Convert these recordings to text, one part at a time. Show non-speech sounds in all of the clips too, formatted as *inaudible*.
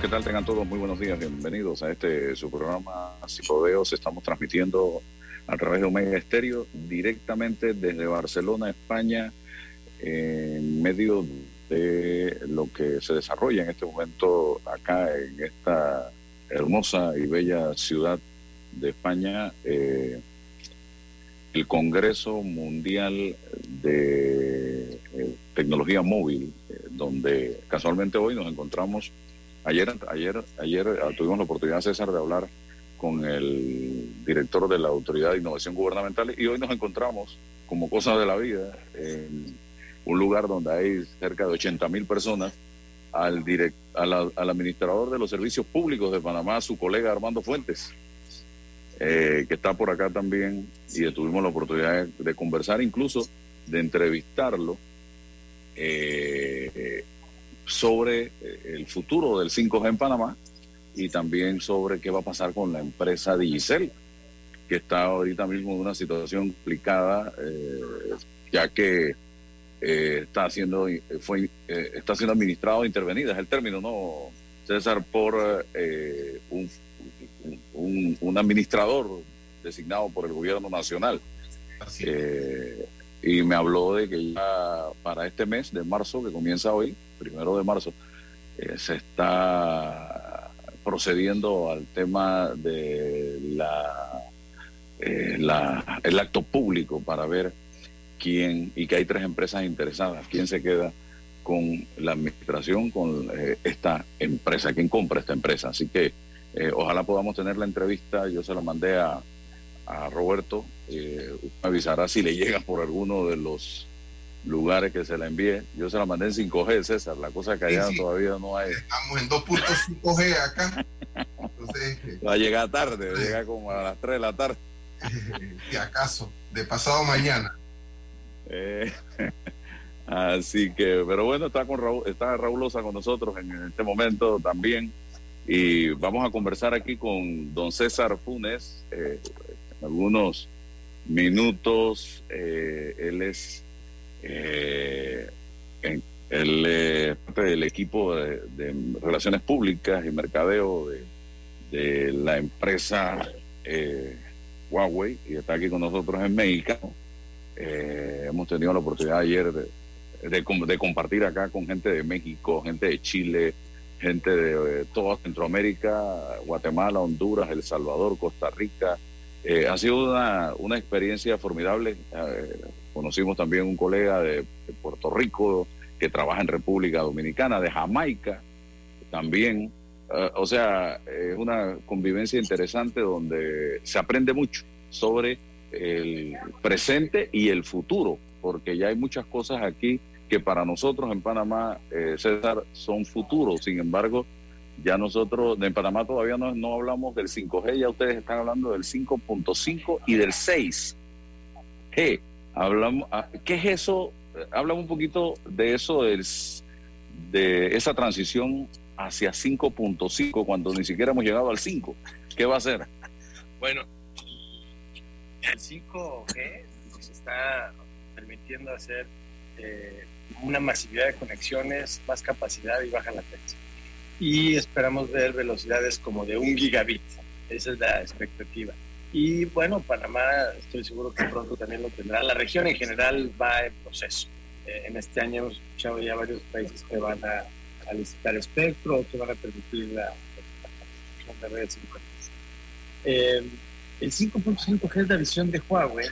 ¿qué tal? Tengan todos muy buenos días. Bienvenidos a este su programa Psicodeos. Estamos transmitiendo a través de Omega Estéreo directamente desde Barcelona, España, en medio de lo que se desarrolla en este momento acá en esta hermosa y bella ciudad de España, eh, el Congreso Mundial de eh, Tecnología Móvil, eh, donde casualmente hoy nos encontramos, ayer, ayer, ayer tuvimos la oportunidad, César, de hablar con el director de la Autoridad de Innovación Gubernamental y hoy nos encontramos, como cosa de la vida, en un lugar donde hay cerca de 80 mil personas, al, direct, al administrador de los servicios públicos de Panamá, su colega Armando Fuentes, eh, que está por acá también y tuvimos la oportunidad de, conversar, incluso de entrevistarlo eh, sobre eh, el futuro del 5G en Panamá y también sobre qué va a pasar con la empresa Digicel, que está ahorita mismo en una situación complicada, eh, ya que eh, está haciendo fue está siendo administrado intervenida, es el término, ¿no, César? Por un, un, administrador designado por el gobierno nacional. Y me habló de que ya para este mes de marzo, que comienza hoy, primero de marzo, se está procediendo al tema de eh, la, el acto público para ver quién, y que hay tres empresas interesadas, quién se queda con la administración, con eh, esta empresa, quién compra esta empresa. Así que eh, ojalá podamos tener la entrevista, yo se la mandé a, a Roberto, me avisará si le llega por alguno de los lugares que se la envíe. Yo se la mandé en 5G, César. La cosa que allá todavía no hay. Estamos en 2.5G acá. Va a llegar tarde, va a llegar como a las 3 de la tarde. *laughs* Si acaso, de pasado mañana. Eh, *laughs* así que, pero bueno, está con Raúl, está Raúl Loza con nosotros en este momento también. Y vamos a conversar aquí con don César Funes. Eh, algunos minutos, eh, él es eh, él parte del equipo de, Relaciones Públicas y Mercadeo de, la empresa eh, Huawei y está aquí con nosotros en México. Eh, hemos tenido la oportunidad ayer de, de, compartir acá con gente de México, gente de Chile, gente de, toda Centroamérica, Guatemala, Honduras, El Salvador, Costa Rica. Eh, ha sido una, una experiencia formidable. Conocimos también un colega de, Puerto Rico que trabaja en República Dominicana, de Jamaica también. Eh, o sea, es una convivencia interesante donde se aprende mucho sobre el presente y el futuro, porque ya hay muchas cosas aquí que para nosotros en Panamá, eh, César, son futuros. Sin embargo, ya nosotros en Panamá todavía no, no hablamos del 5G, ya ustedes están hablando del 5.5 y del 6G. Hablamos, ah, ¿Qué es eso? Hablamos un poquito de eso, de, de esa transición hacia 5.5 cuando ni siquiera hemos llegado al 5. ¿Qué va a hacer? Bueno, el 5G nos está permitiendo hacer eh, una masividad de conexiones, más capacidad y baja latencia. Y esperamos ver velocidades como de un gigabit. Esa es la expectativa. Y bueno, Panamá estoy seguro que pronto también lo tendrá. La región en general va en proceso. Eh, en este año hemos escuchado ya varios países que van a, a licitar espectro, que van a permitir la, la, de redes 5 eh, el 5.5G es la visión de Huawei,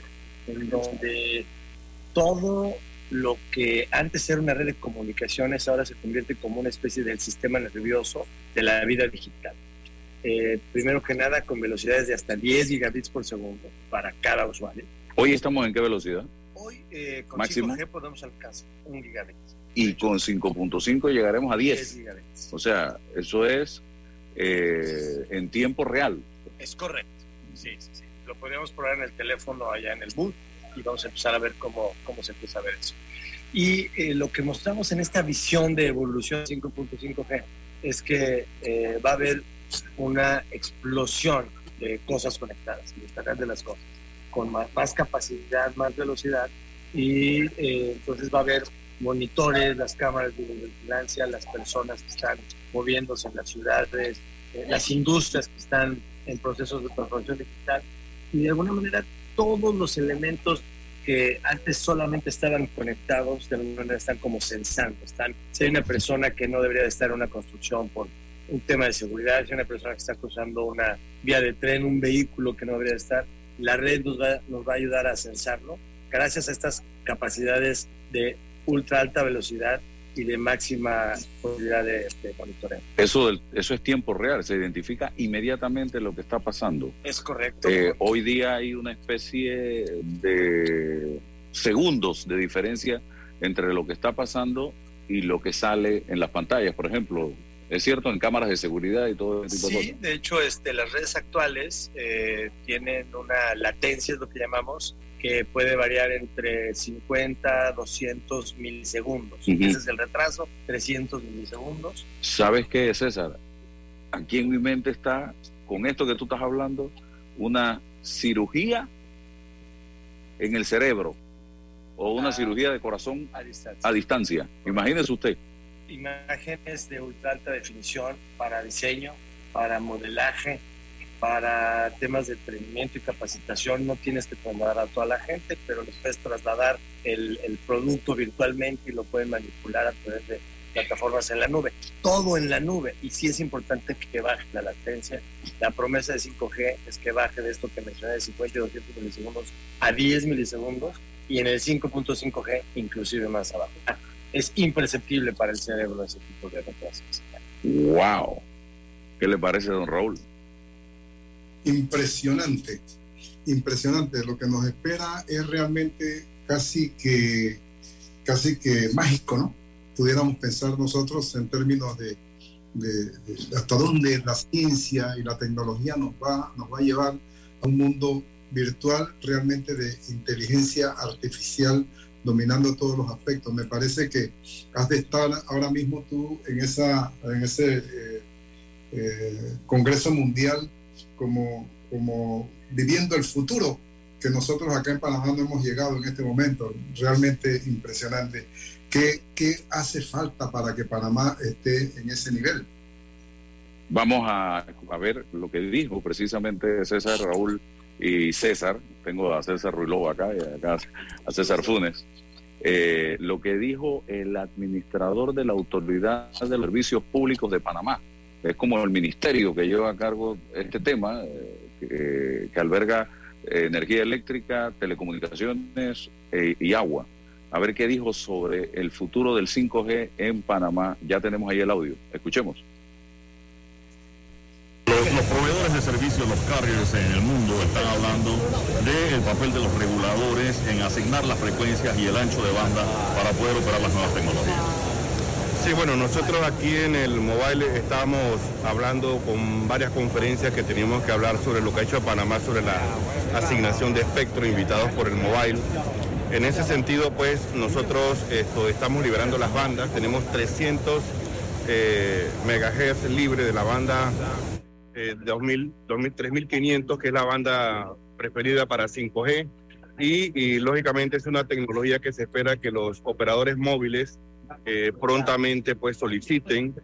en donde todo lo que antes era una red de comunicaciones ahora se convierte como una especie del sistema nervioso de la vida digital. Eh, primero que nada con velocidades de hasta 10 gigabits por segundo para cada usuario. ¿Hoy estamos en qué velocidad? Hoy eh, con Máximo. 5G podemos alcanzar un gigabit. Y con 5.5 llegaremos a 10. 10 gigabits. O sea, eso es eh, en tiempo real. Es correcto. Sí, sí, sí. Lo podemos probar en el teléfono allá en el boot y vamos a empezar a ver cómo, cómo se empieza a ver eso. Y lo que mostramos en esta visión de evolución 5.5G es que va a haber una explosión de cosas conectadas, el Internet de las cosas, con más, capacidad, más velocidad, y eh, entonces va a haber monitores, las cámaras de vigilancia, las personas que están moviéndose en las ciudades, eh, las industrias que están en procesos de transformación digital y de alguna manera todos los elementos que antes solamente estaban conectados, de alguna manera están como sensando. Están, si hay una persona que no debería de estar en una construcción por un tema de seguridad, si hay una persona que está cruzando una vía de tren, un vehículo que no debería de estar, la red nos va, nos va a ayudar a sensarlo gracias a estas capacidades de ultra alta velocidad y de máxima posibilidad de, monitoreo. Eso, eso es tiempo real, se identifica inmediatamente lo que está pasando. Es correcto. Eh, hoy día hay una especie de segundos de diferencia entre lo que está pasando y lo que sale en las pantallas, por ejemplo. Es cierto, en cámaras de seguridad y todo ese tipo de cosas. Sí, de hecho, este, las redes actuales eh, tienen una latencia, es lo que llamamos, que puede variar entre 50 200 milisegundos. Ese es el retraso, 300 milisegundos. ¿Sabes qué, César? Aquí en mi mente está, con esto que tú estás hablando, una cirugía en el cerebro o una ah. cirugía de corazón a distancia. a distancia. Imagínese usted. Imágenes de ultra alta definición para diseño, para modelaje, para temas de entrenamiento y capacitación no tienes que trasladar a toda la gente, pero les puedes trasladar el, el, producto virtualmente y lo pueden manipular a través de plataformas en la nube. Todo en la nube. Y sí es importante que baje la latencia. La promesa de 5G es que baje de esto que mencioné de 50 y 200 milisegundos a 10 milisegundos y en el 5.5G inclusive más abajo. Es imperceptible para el cerebro ese tipo de retrasos. ¡Wow! ¿Qué le parece, don Raúl? Impresionante, impresionante. Lo que nos espera es realmente casi que, casi que mágico, ¿no? Pudiéramos pensar nosotros en términos de, hasta dónde la ciencia y la tecnología nos va, nos va a llevar a un mundo virtual realmente de inteligencia artificial dominando todos los aspectos. Me parece que has de estar ahora mismo tú en, esa, en ese eh, eh, Congreso Mundial como, como viviendo el futuro que nosotros acá en Panamá no hemos llegado en este momento. Realmente impresionante. ¿Qué, ¿Qué hace falta para que Panamá esté en ese nivel? Vamos a, a ver lo que dijo precisamente César Raúl y César. Tengo a César Ruiló acá y acá a César Funes. Eh, lo que dijo el administrador de la Autoridad de Servicios Públicos de Panamá, es como el ministerio que lleva a cargo este tema, eh, que, alberga eh, energía eléctrica, telecomunicaciones eh, y agua. A ver qué dijo sobre el futuro del 5G en Panamá. Ya tenemos ahí el audio. Escuchemos. Los, proveedores de servicios, los carriers en el mundo, están hablando del papel de los reguladores en asignar las frecuencias y el ancho de banda para poder operar las nuevas tecnologías. Sí, bueno, nosotros aquí en el Mobile estábamos hablando con varias conferencias que teníamos que hablar sobre lo que ha hecho Panamá sobre la asignación de espectro invitados por el Mobile. En ese sentido, pues nosotros esto, estamos liberando las bandas, tenemos 300 eh, megahertz libre de la banda eh, 2000, 3500, que es la banda preferida para 5G. y lógicamente es una tecnología que se espera que los operadores móviles eh, prontamente pues soliciten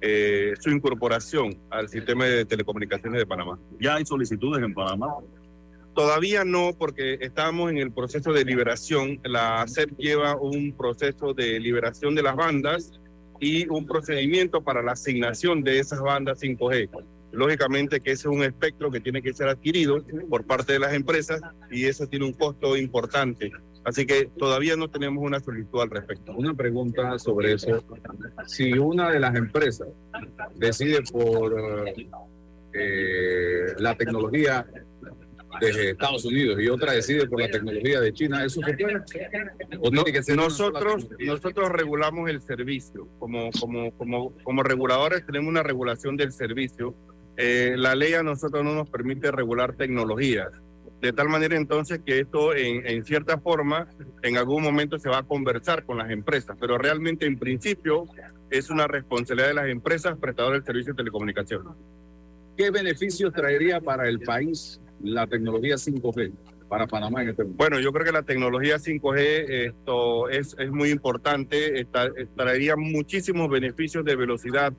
eh, su incorporación al sistema de telecomunicaciones de Panamá. ¿Ya hay solicitudes en Panamá? Todavía no, porque estamos en el proceso de liberación. La SEP lleva un proceso de liberación de las bandas y un procedimiento para la asignación de esas bandas 5G. Lógicamente que ese es un espectro que tiene que ser adquirido por parte de las empresas y eso tiene un costo importante. Así que todavía no tenemos una solicitud al respecto. Una pregunta sobre eso. Si una de las empresas decide por eh, la tecnología de Estados Unidos y otra decide por la tecnología de China, ¿eso se puede? ¿O que nosotros, nosotros regulamos el servicio. Como, como, como, como reguladores tenemos una regulación del servicio. Eh, la ley a nosotros no nos permite regular tecnologías de tal manera entonces que esto en, cierta forma en algún momento se va a conversar con las empresas, pero realmente en principio es una responsabilidad de las empresas prestadoras del servicio de telecomunicación. ¿Qué beneficios traería para el país la tecnología 5G? Para Panamá en este momento. Bueno, yo creo que la tecnología 5G esto es, es muy importante, traería muchísimos beneficios de velocidad,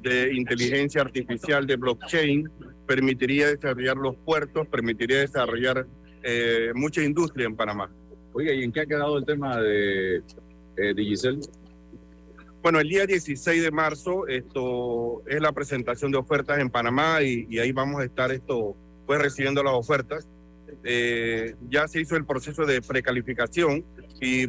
de inteligencia artificial, de blockchain, permitiría desarrollar los puertos, permitiría desarrollar eh, mucha industria en Panamá. Oiga, ¿y en qué ha quedado el tema de eh, Digicel? Bueno, el día 16 de marzo esto es la presentación de ofertas en Panamá y, y ahí vamos a estar esto pues recibiendo las ofertas. Eh, ya se hizo el proceso de precalificación y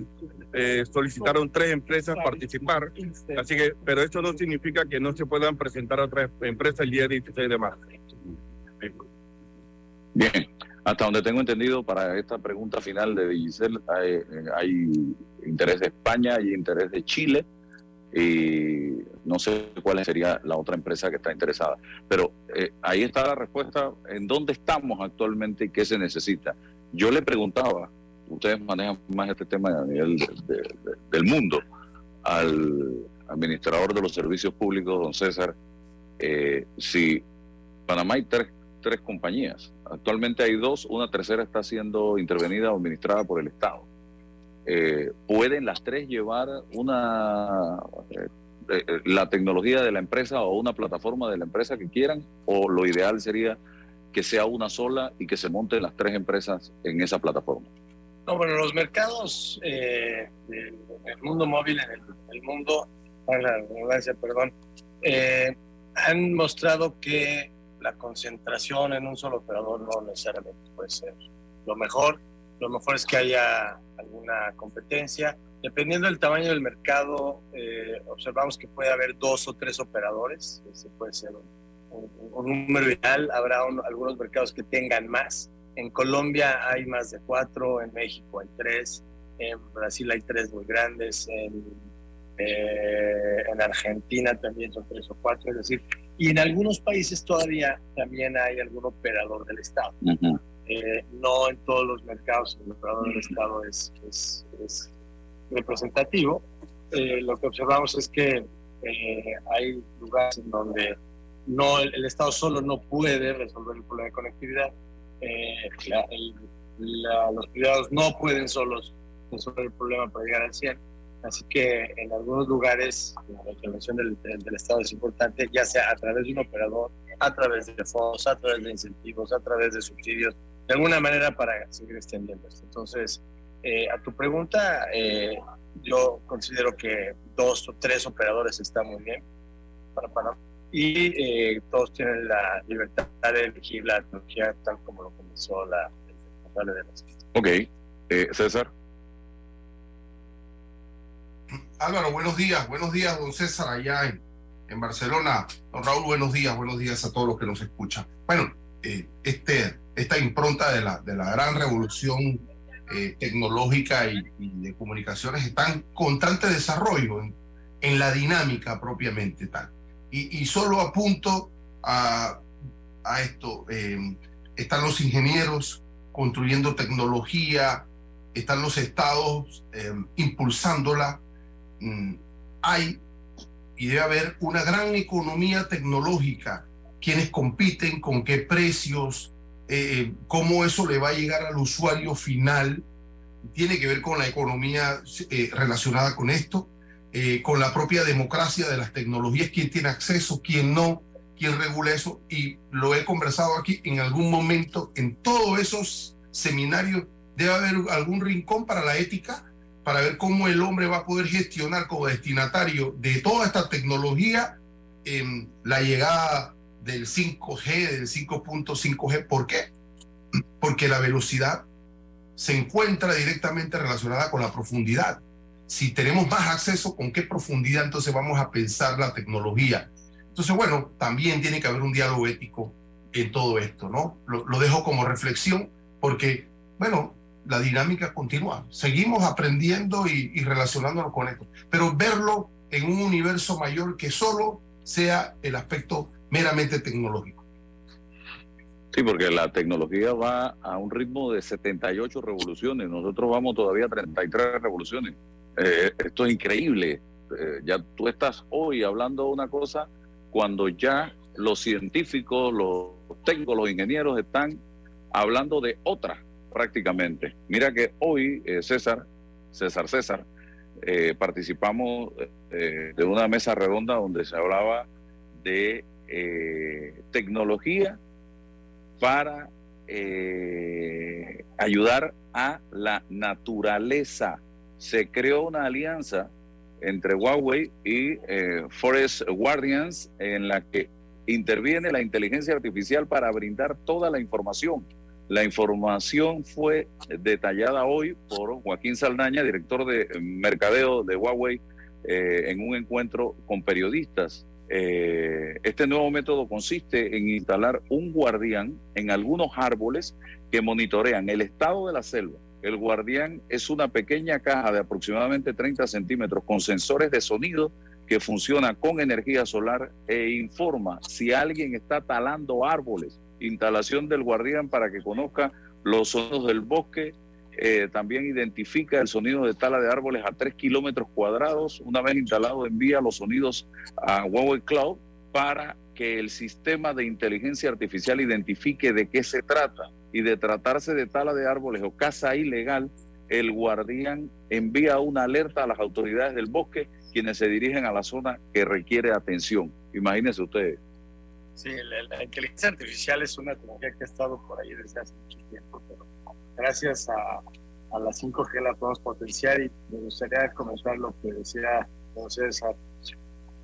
eh, solicitaron tres empresas participar, así que, pero eso no significa que no se puedan presentar otras empresas el día 16 de marzo. Bien, hasta donde tengo entendido, para esta pregunta final de Digicel hay, hay interés de España, hay interés de Chile y no sé cuál sería la otra empresa que está interesada. Pero eh, ahí está la respuesta en dónde estamos actualmente y qué se necesita. Yo le preguntaba, ustedes manejan más este tema a nivel de, de, de, del mundo, al administrador de los servicios públicos, don César, eh, si Panamá hay tres, tres compañías, actualmente hay dos, una tercera está siendo intervenida o administrada por el Estado. Eh, ¿Pueden las tres llevar una eh, eh, la tecnología de la empresa o una plataforma de la empresa que quieran? ¿O lo ideal sería que sea una sola y que se monten las tres empresas en esa plataforma? No, bueno, los mercados eh, del, mundo móvil, en el, mundo, para la redundancia, perdón, eh, han mostrado que la concentración en un solo operador no necesariamente puede ser lo mejor. Lo mejor es que haya alguna competencia. Dependiendo del tamaño del mercado, eh, observamos que puede haber dos o tres operadores. Ese puede ser un, número ideal. Habrá un, algunos mercados que tengan más. En Colombia hay más de cuatro, en México hay tres, en Brasil hay tres muy grandes, en, eh, en Argentina también son tres o cuatro, es decir, y en algunos países todavía también hay algún operador del Estado. Uh -huh. eh, no en todos los mercados el operador del Estado es, es, es representativo. Eh, lo que observamos es que hay lugares en donde no, el, el, Estado solo no puede resolver el problema de conectividad. Eh, la, los privados no pueden solos resolver el problema para llegar al 100. Así que en algunos lugares la intervención del, Estado es importante, ya sea a través de un operador, a través de fondos, a través de incentivos, a través de subsidios, de alguna manera para seguir extendiendo esto. Entonces, eh, a tu pregunta, eh, yo considero que dos o tres operadores están muy bien para Panamá y eh, todos tienen la libertad de elegir la tecnología tal como lo comenzó la responsable de las. Ok, César. Álvaro, buenos días, buenos días, don César, allá en, en Barcelona. Don Raúl, buenos días, buenos días a todos los que nos escuchan. Bueno, eh, este, esta impronta de la, de la gran revolución eh, tecnológica y, y, de comunicaciones está en constante desarrollo en, en la dinámica propiamente tal. Y, solo apunto a, esto, eh, están los ingenieros construyendo tecnología, están los estados eh, impulsándola, mm, hay y debe haber una gran economía tecnológica, quienes compiten, con qué precios, eh, cómo eso le va a llegar al usuario final, tiene que ver con la economía relacionada con esto, eh, con la propia democracia de las tecnologías, quién tiene acceso, quién no, quién regula eso, y lo he conversado aquí en algún momento, en todos esos seminarios debe haber algún rincón para la ética, para ver cómo el hombre va a poder gestionar como destinatario de toda esta tecnología eh, la llegada del 5G, del 5.5G. ¿Por qué? Porque la velocidad se encuentra directamente relacionada con la profundidad. Si tenemos más acceso, ¿con qué profundidad entonces vamos a pensar la tecnología? Entonces, bueno, también tiene que haber un diálogo ético en todo esto, ¿no? Lo, dejo como reflexión porque, bueno, la dinámica continúa. Seguimos aprendiendo y, y, relacionándonos con esto, pero verlo en un universo mayor que solo sea el aspecto meramente tecnológico. Sí, porque la tecnología va a un ritmo de 78 revoluciones, nosotros vamos todavía a 33 revoluciones. Eh, esto es increíble. Eh, ya tú estás hoy hablando una cosa cuando ya los científicos, los técnicos, los ingenieros están hablando de otra prácticamente. Mira que hoy, eh, César, César César, participamos de una mesa redonda donde se hablaba de tecnología para ayudar a la naturaleza. Se creó una alianza entre Huawei y eh, Forest Guardians en la que interviene la inteligencia artificial para brindar toda la información. La información fue detallada hoy por Joaquín Saldaña, director de mercadeo de Huawei, eh, en un encuentro con periodistas. Eh, este nuevo método consiste en instalar un guardián en algunos árboles que monitorean el estado de la selva. El guardián es una pequeña caja de aproximadamente 30 centímetros con sensores de sonido que funciona con energía solar e informa si alguien está talando árboles. Instalación del guardián para que conozca los sonidos del bosque. Eh, también identifica el sonido de tala de árboles a 3 kilómetros cuadrados. Una vez instalado, envía los sonidos a Huawei Cloud para que el sistema de inteligencia artificial identifique de qué se trata. Y de tratarse de tala de árboles o caza ilegal, el guardián envía una alerta a las autoridades del bosque quienes se dirigen a la zona que requiere atención. Imagínense ustedes. Sí, la, inteligencia artificial es una tecnología que ha estado por ahí desde hace mucho tiempo, pero gracias a, a la 5G la podemos potenciar y me gustaría comenzar lo que decía César.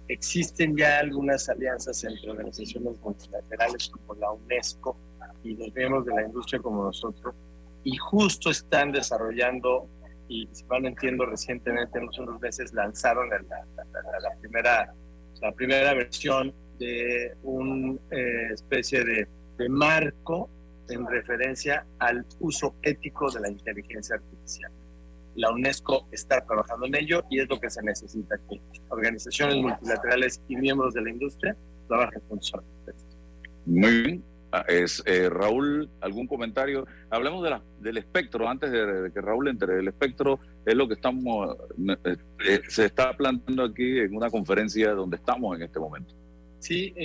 Existen ya algunas alianzas entre organizaciones multilaterales como la UNESCO y los miembros de la industria como nosotros, y justo están desarrollando y si mal entiendo recientemente, en unos meses, lanzaron la, la, primera, la primera versión de una eh, especie de, de, marco en referencia al uso ético de la inteligencia artificial. La UNESCO está trabajando en ello y es lo que se necesita, que organizaciones multilaterales y miembros de la industria trabajen juntos. Muy bien. Ah, es, eh, Raúl, ¿algún comentario? Hablemos de la, del espectro, antes de, que Raúl entre. El espectro es lo que estamos, eh, eh, se está planteando aquí en una conferencia donde estamos en este momento. Sí,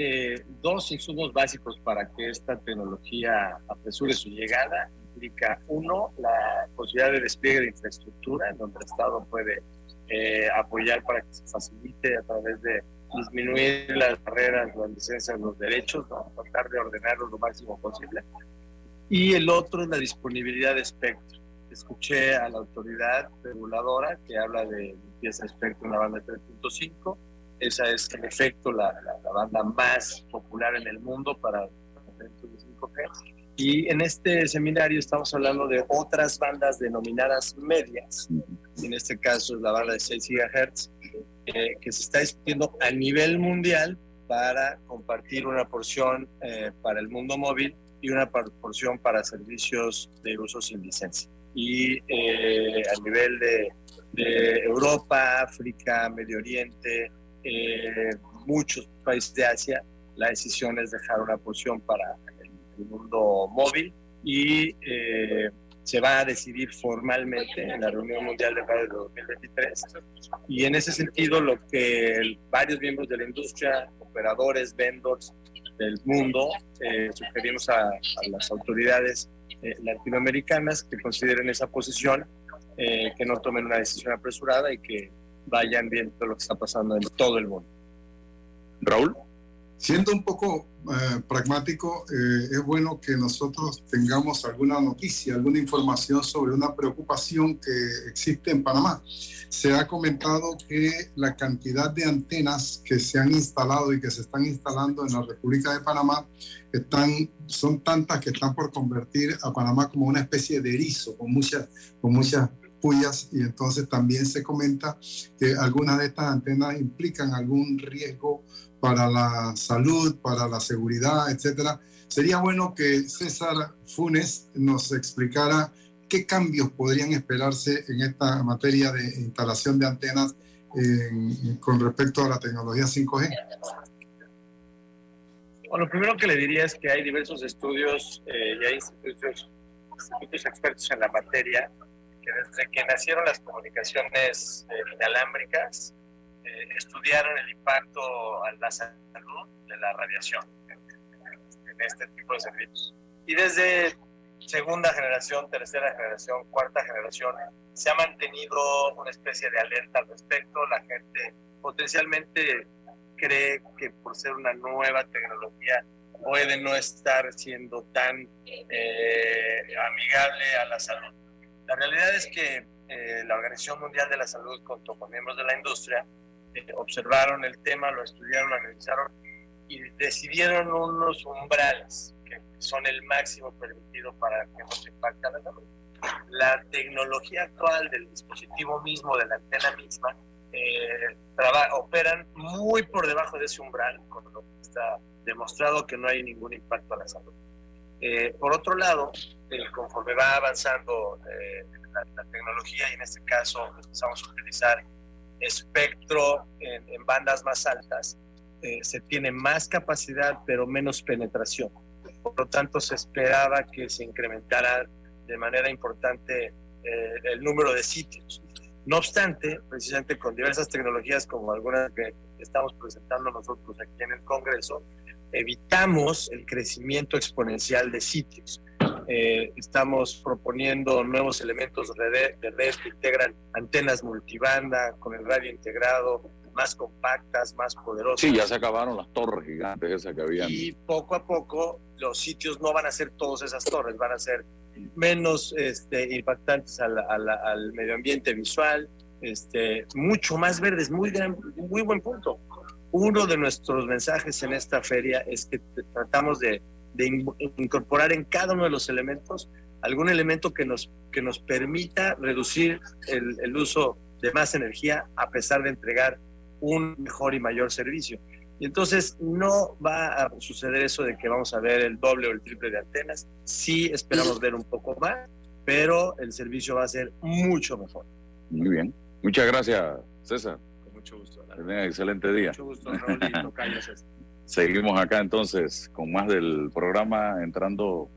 dos insumos básicos para que esta tecnología apresure su llegada. Implica, uno, la posibilidad de despliegue de infraestructura, en donde el Estado puede apoyar para que se facilite a través de disminuir las barreras, las licencias, los derechos, tratar de ordenarlos lo máximo posible. Y el otro es la disponibilidad de espectro. Escuché a la autoridad reguladora que habla de limpieza de espectro en la banda 3.5. Esa es, en efecto, la, la, banda más popular en el mundo para, para 5G. Y en este seminario estamos hablando de otras bandas denominadas medias. En este caso es la banda de 6 GHz eh, que se está discutiendo a nivel mundial para compartir una porción eh, para el mundo móvil y una porción para servicios de uso sin licencia. Y eh, a nivel de, Europa, África, Medio Oriente, muchos países de Asia, la decisión es dejar una porción para el, mundo móvil y se va a decidir formalmente en la reunión mundial de radio de 2023. Y en ese sentido, lo que varios miembros de la industria, operadores, vendors del mundo, eh, sugerimos a, las autoridades eh, latinoamericanas que consideren esa posición, eh, que no tomen una decisión apresurada y que vayan viendo lo que está pasando en todo el mundo. Raúl. Siendo un poco eh, pragmático, eh, es bueno que nosotros tengamos alguna noticia, alguna información sobre una preocupación que existe en Panamá. Se ha comentado que la cantidad de antenas que se han instalado y que se están instalando en la República de Panamá están, son tantas que están por convertir a Panamá como una especie de erizo, con muchas, con muchas y entonces también se comenta que algunas de estas antenas implican algún riesgo para la salud, para la seguridad, etcétera. Sería bueno que César Funes nos explicara qué cambios podrían esperarse en esta materia de instalación de antenas con respecto a la tecnología 5G. Bueno, lo primero que le diría es que hay diversos estudios eh, y hay institutos, expertos en la materia que desde que nacieron las comunicaciones eh, inalámbricas estudiaron el impacto a la salud de la radiación en este tipo de servicios. Y desde segunda generación, tercera generación, cuarta generación, se ha mantenido una especie de alerta al respecto. La gente potencialmente cree que por ser una nueva tecnología puede no estar siendo tan eh, amigable a la salud. La realidad es que eh, la Organización Mundial de la Salud, junto con miembros de la industria, eh, observaron el tema, lo estudiaron, lo analizaron y decidieron unos umbrales que son el máximo permitido para que no se impacte la salud. La tecnología actual del dispositivo mismo, de la antena misma, eh, operan muy por debajo de ese umbral, con lo que está demostrado que no hay ningún impacto a la salud. Eh, por otro lado, eh, conforme va avanzando eh, la, la, tecnología y en este caso empezamos a utilizar espectro en, bandas más altas, eh, se tiene más capacidad pero menos penetración. Por lo tanto, se esperaba que se incrementara de manera importante eh, el número de sitios. No obstante, precisamente con diversas tecnologías como algunas que estamos presentando nosotros aquí en el Congreso, evitamos el crecimiento exponencial de sitios. Eh, estamos proponiendo nuevos elementos de red, de red que integran antenas multibanda con el radio integrado, más compactas, más poderosas. Sí, ya se acabaron las torres gigantes esas que habían. Y poco a poco los sitios no van a ser todas esas torres, van a ser menos este, impactantes al, al, al, medio ambiente visual, este, mucho más verdes, muy, gran, muy buen punto. Uno de nuestros mensajes en esta feria es que tratamos de, de incorporar en cada uno de los elementos algún elemento que nos, que nos permita reducir el, el uso de más energía a pesar de entregar un mejor y mayor servicio. Y entonces no va a suceder eso de que vamos a ver el doble o el triple de antenas. Sí esperamos ver un poco más, pero el servicio va a ser mucho mejor. Muy bien. Muchas gracias, César. Con mucho gusto. Que tengan excelente día. Mucho gusto, Raúl y Tocayo, Seguimos acá entonces con más del programa entrando.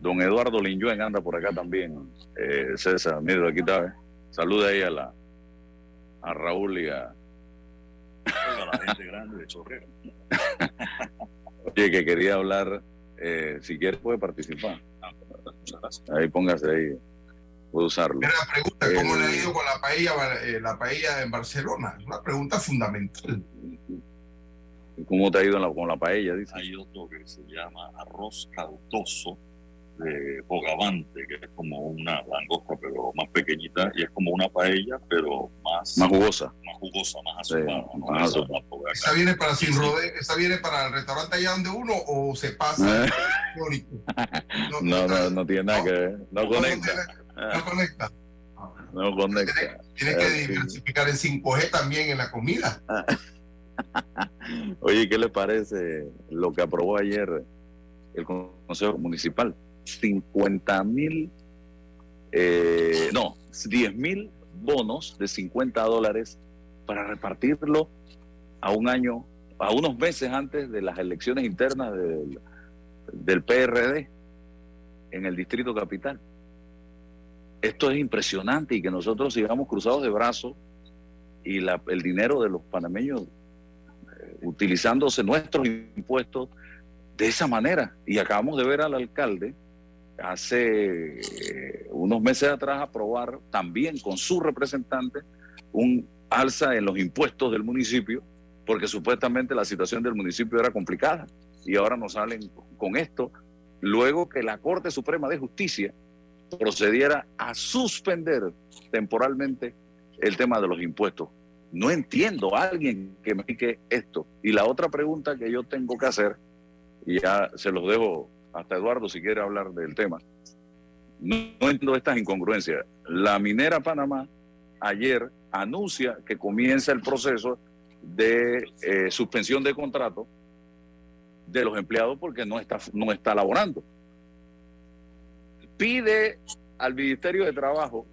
Don Eduardo Linyuen anda por acá también. Eh, César, mire, aquí está. Saluda ahí a la a Raúl y a, a la gente grande de Chorrera. *laughs* Oye, que quería hablar, eh, si quiere puede participar. Ahí póngase ahí, puede usarlo. Mira la pregunta, ¿cómo eh, le ha ido con la paella, eh, la paella en Barcelona? Es una pregunta fundamental. ¿Cómo te ha ido la, con la paella? Dice? Hay otro que se llama arroz caldoso de bogavante, que es como una langosta, pero más pequeñita, y es como una paella, pero más, más jugosa. Más jugosa, más azucarada. Sí, más. ¿Esa viene para sin rode ¿Esa viene para el restaurante allá donde uno o se pasa? *laughs* no, no, no, no, tiene nada que ver. No, no conecta. No conecta. No conecta. Tiene, tiene que diversificar en 5G también en la comida. *laughs* *laughs* Oye, ¿qué le parece lo que aprobó ayer el Consejo Municipal? 50 mil, eh, no, 10 mil bonos de 50 dólares para repartirlo a un año, a unos meses antes de las elecciones internas del, del PRD en el Distrito Capital. Esto es impresionante y que nosotros sigamos cruzados de brazos y el dinero de los panameños utilizándose nuestros impuestos de esa manera. Y acabamos de ver al alcalde hace eh, unos meses atrás aprobar también con su representante un alza en los impuestos del municipio, porque supuestamente la situación del municipio era complicada y ahora nos salen con esto, luego que la Corte Suprema de Justicia procediera a suspender temporalmente el tema de los impuestos. No entiendo a alguien que me explique esto. Y la otra pregunta que yo tengo que hacer, y ya se los dejo hasta Eduardo si quiere hablar del tema. No, entiendo estas incongruencias. La minera Panamá ayer anuncia que comienza el proceso de eh, suspensión de contrato de los empleados porque no está, no está laborando. Pide al Ministerio de Trabajo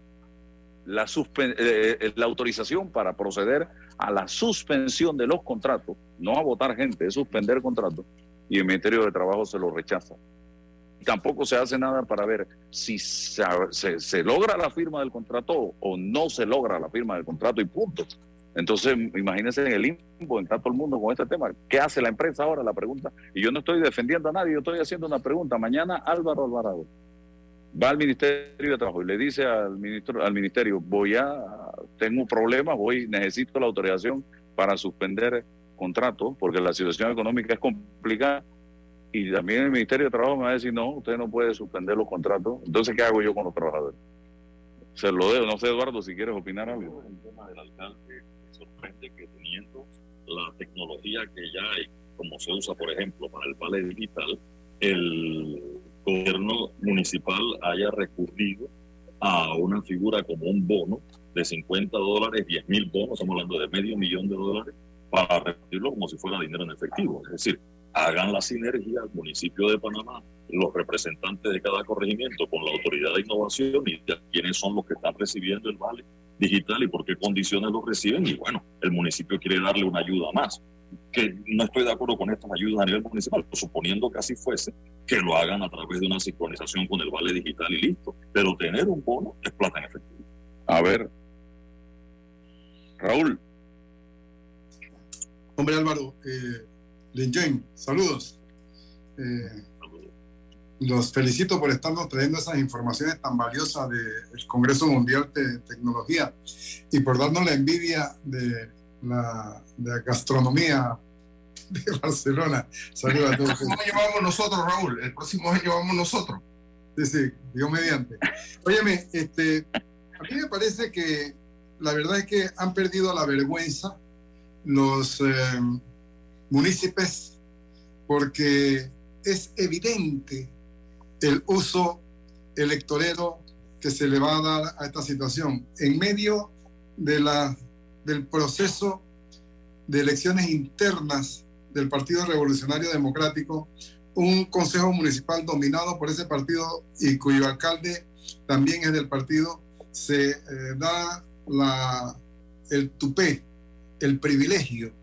la, eh, la autorización para proceder a la suspensión de los contratos, no a votar gente, es suspender contratos, y el Ministerio de Trabajo se lo rechaza. Tampoco se hace nada para ver si se, logra la firma del contrato o no se logra la firma del contrato y punto. Entonces, imagínense en el limbo, está todo el mundo con este tema. ¿Qué hace la empresa ahora? La pregunta. Y yo no estoy defendiendo a nadie, yo estoy haciendo una pregunta. Mañana Álvaro Alvarado va al Ministerio de Trabajo y le dice al, ministro, al Ministerio, voy a, tengo un problema, voy, necesito la autorización para suspender contratos, porque la situación económica es complicada. Y también el Ministerio de Trabajo me va a decir, no, usted no puede suspender los contratos. Entonces, ¿qué hago yo con los trabajadores? Se lo dejo. No sé, Eduardo, si quieres opinar algo. El tema del alcalde me sorprende que teniendo la tecnología que ya hay, como se usa, por ejemplo, para el digital, el gobierno municipal haya recurrido a una figura como un bono de 50 dólares, 10 mil bonos, estamos hablando de medio millón de dólares, para repartirlo como si fuera dinero en efectivo. Es decir, hagan la sinergia al municipio de Panamá, los representantes de cada corregimiento con la autoridad de innovación y quiénes son los que están recibiendo el vale digital y por qué condiciones lo reciben. Y bueno, el municipio quiere darle una ayuda más. Que no estoy de acuerdo con estas ayudas a nivel municipal, suponiendo que así fuese, que lo hagan a través de una sincronización con el vale digital y listo. Pero tener un bono es plata en efectivo. A ver, Raúl. Hombre Álvaro, eh, Lin saludos. Eh, los felicito por estarnos trayendo esas informaciones tan valiosas del Congreso Mundial de Tecnología y por darnos la envidia de la, gastronomía de *laughs* Barcelona. Saludos a todos. El próximo año vamos nosotros, Raúl. El próximo año vamos nosotros. Sí, sí, Dios mediante. Óyeme, este, a mí me parece que la verdad es que han perdido la vergüenza los eh, municipios porque es evidente el uso electorero que se le va a dar a esta situación. En medio de la, del proceso de elecciones internas del Partido Revolucionario Democrático, un consejo municipal dominado por ese partido y cuyo alcalde también es del partido, se eh, da el tupé, el privilegio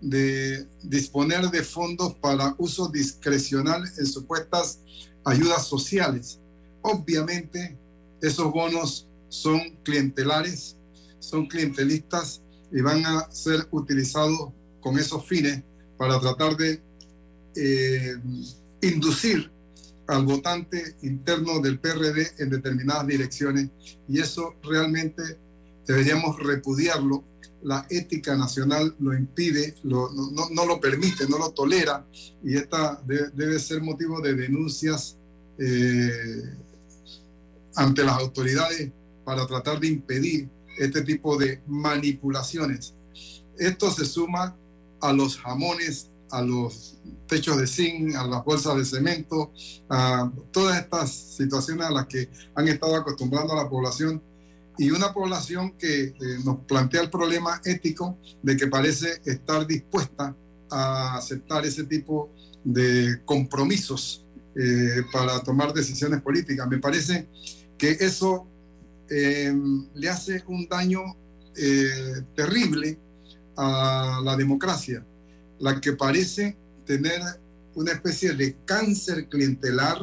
de disponer de fondos para uso discrecional en supuestas ayudas sociales. Obviamente, esos bonos son clientelares, son clientelistas y van a ser utilizados con esos fines para tratar de eh, inducir al votante interno del PRD en determinadas direcciones y eso realmente deberíamos repudiarlo. La ética nacional lo impide, no, lo permite, no lo tolera y esta debe ser motivo de denuncias eh, ante las autoridades para tratar de impedir este tipo de manipulaciones. Esto se suma a los jamones, a los techos de zinc, a las bolsas de cemento, a todas estas situaciones a las que han estado acostumbrando a la población y una población que eh, nos plantea el problema ético de que parece estar dispuesta a aceptar ese tipo de compromisos eh, para tomar decisiones políticas. Me parece que eso eh, le hace un daño terrible a la democracia, la que parece tener una especie de cáncer clientelar,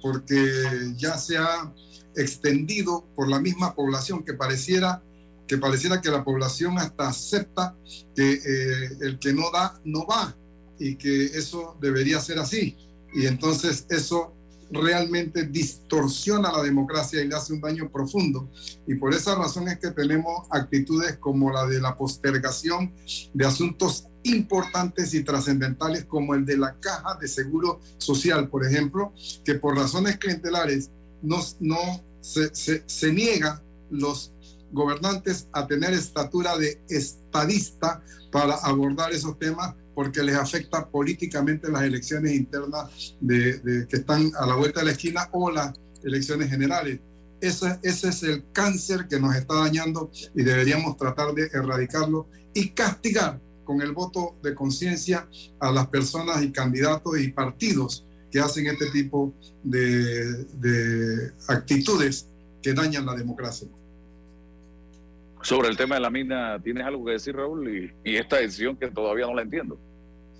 porque ya se ha extendido por la misma población, que pareciera que pareciera que la población hasta acepta que eh, el que no da, no va, y que eso debería ser así. Y entonces eso realmente distorsiona la democracia y le hace un daño profundo. Y por esa razón es que tenemos actitudes como la de la postergación de asuntos importantes y trascendentales como el de la caja de seguro social, por ejemplo, que por razones clientelares no, no se, se, niegan los gobernantes a tener estatura de estadista para abordar esos temas porque les afecta políticamente las elecciones internas que están a la vuelta de la esquina o las elecciones generales. Ese, ese es el cáncer que nos está dañando y deberíamos tratar de erradicarlo y castigar con el voto de conciencia a las personas y candidatos y partidos que hacen este tipo de, de actitudes que dañan la democracia. Sobre el tema de la mina, ¿tienes algo que decir, Raúl? Y esta decisión que todavía no la entiendo.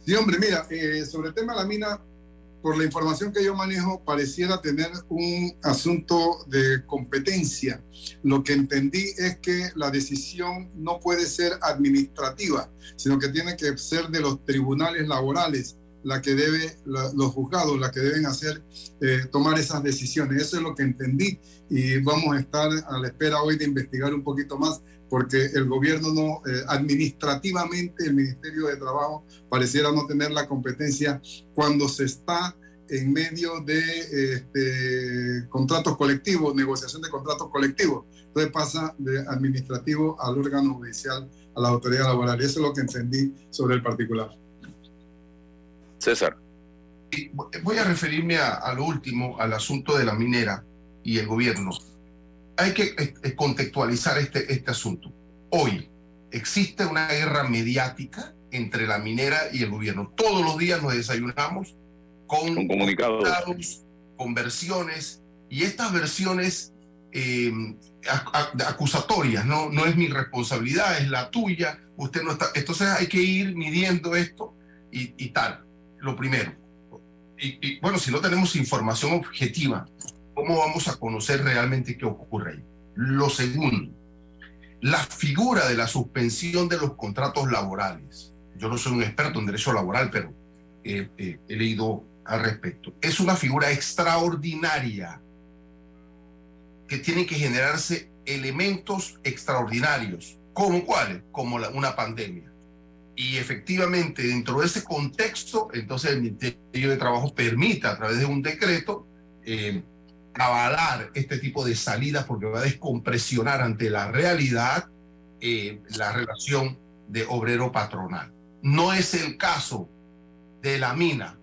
Sí, hombre, mira, eh, sobre el tema de la mina, por la información que yo manejo, pareciera tener un asunto de competencia. Lo que entendí es que la decisión no puede ser administrativa, sino que tiene que ser de los tribunales laborales la que debe, los juzgados, la que deben hacer, eh, tomar esas decisiones. Eso es lo que entendí y vamos a estar a la espera hoy de investigar un poquito más porque el gobierno no, eh, administrativamente el Ministerio de Trabajo pareciera no tener la competencia cuando se está en medio de este, contratos colectivos, negociación de contratos colectivos. Entonces pasa de administrativo al órgano judicial, a la autoridad laboral. Y eso es lo que entendí sobre el particular. César. Voy a referirme a, a lo último, al asunto de la minera y el gobierno. Hay que eh, eh, contextualizar este, este asunto. Hoy existe una guerra mediática entre la minera y el gobierno. Todos los días nos desayunamos con, con comunicados, con versiones, y estas versiones eh, acusatorias, ¿no? no es mi responsabilidad, es la tuya, usted no está. Entonces hay que ir midiendo esto y, y tal, lo primero. Y, y, bueno, si no tenemos información objetiva, ¿cómo vamos a conocer realmente qué ocurre ahí? Lo segundo, la figura de la suspensión de los contratos laborales. Yo no soy un experto en derecho laboral, pero eh, eh, he leído al respecto. Es una figura extraordinaria que tienen que generarse elementos extraordinarios. ¿Como cuáles? Como una pandemia. Y efectivamente, dentro de ese contexto, entonces el Ministerio de Trabajo permite a través de un decreto eh, avalar este tipo de salidas porque va a descompresionar ante la realidad eh, la relación de obrero-patronal. No es el caso de la mina.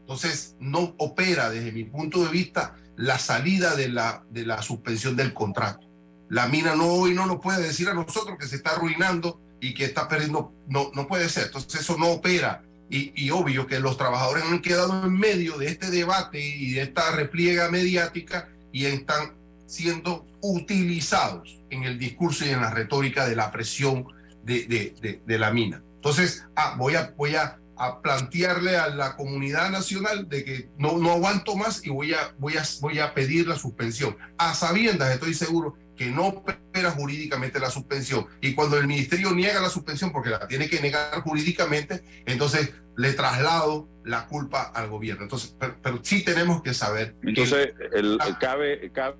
Entonces, no opera desde mi punto de vista la salida de la, de la suspensión del contrato. La mina no hoy no nos puede decir a nosotros que se está arruinando y que está perdiendo, no, no puede ser. Entonces eso no opera y, obvio que los trabajadores han quedado en medio de este debate y de esta repliega mediática y están siendo utilizados en el discurso y en la retórica de la presión de, de la mina. Entonces, ah, voy, a, voy a, a, plantearle a la comunidad nacional de que no, no aguanto más y voy a, voy, a, voy a pedir la suspensión. A sabiendas, estoy seguro que no opera jurídicamente la suspensión. Y cuando el ministerio niega la suspensión, porque la tiene que negar jurídicamente, entonces le traslado la culpa al gobierno. Entonces, pero, pero sí tenemos que saber. Entonces, que, el, el, cabe, cabe,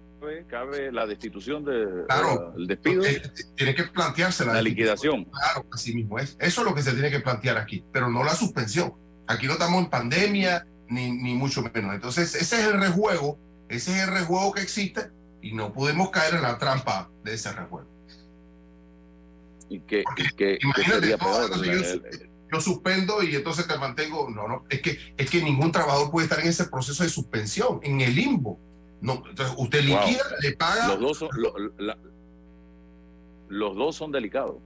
cabe la destitución de, claro, el despido. Tiene que plantearse la, la liquidación. Claro, así mismo es. Eso es lo que se tiene que plantear aquí, pero no la suspensión. Aquí no estamos en pandemia, ni, ni mucho menos. Entonces, ese es el rejuego, ese es el rejuego que existe y no podemos caer en la trampa de ese rejuego. ¿Y qué, y qué, imagínate, qué todo, yo, yo, yo, suspendo y entonces te mantengo. No, no, es que, es que ningún trabajador puede estar en ese proceso de suspensión, en el limbo. No, entonces usted liquida, wow. le paga. Los dos son, lo, la, los dos son delicados.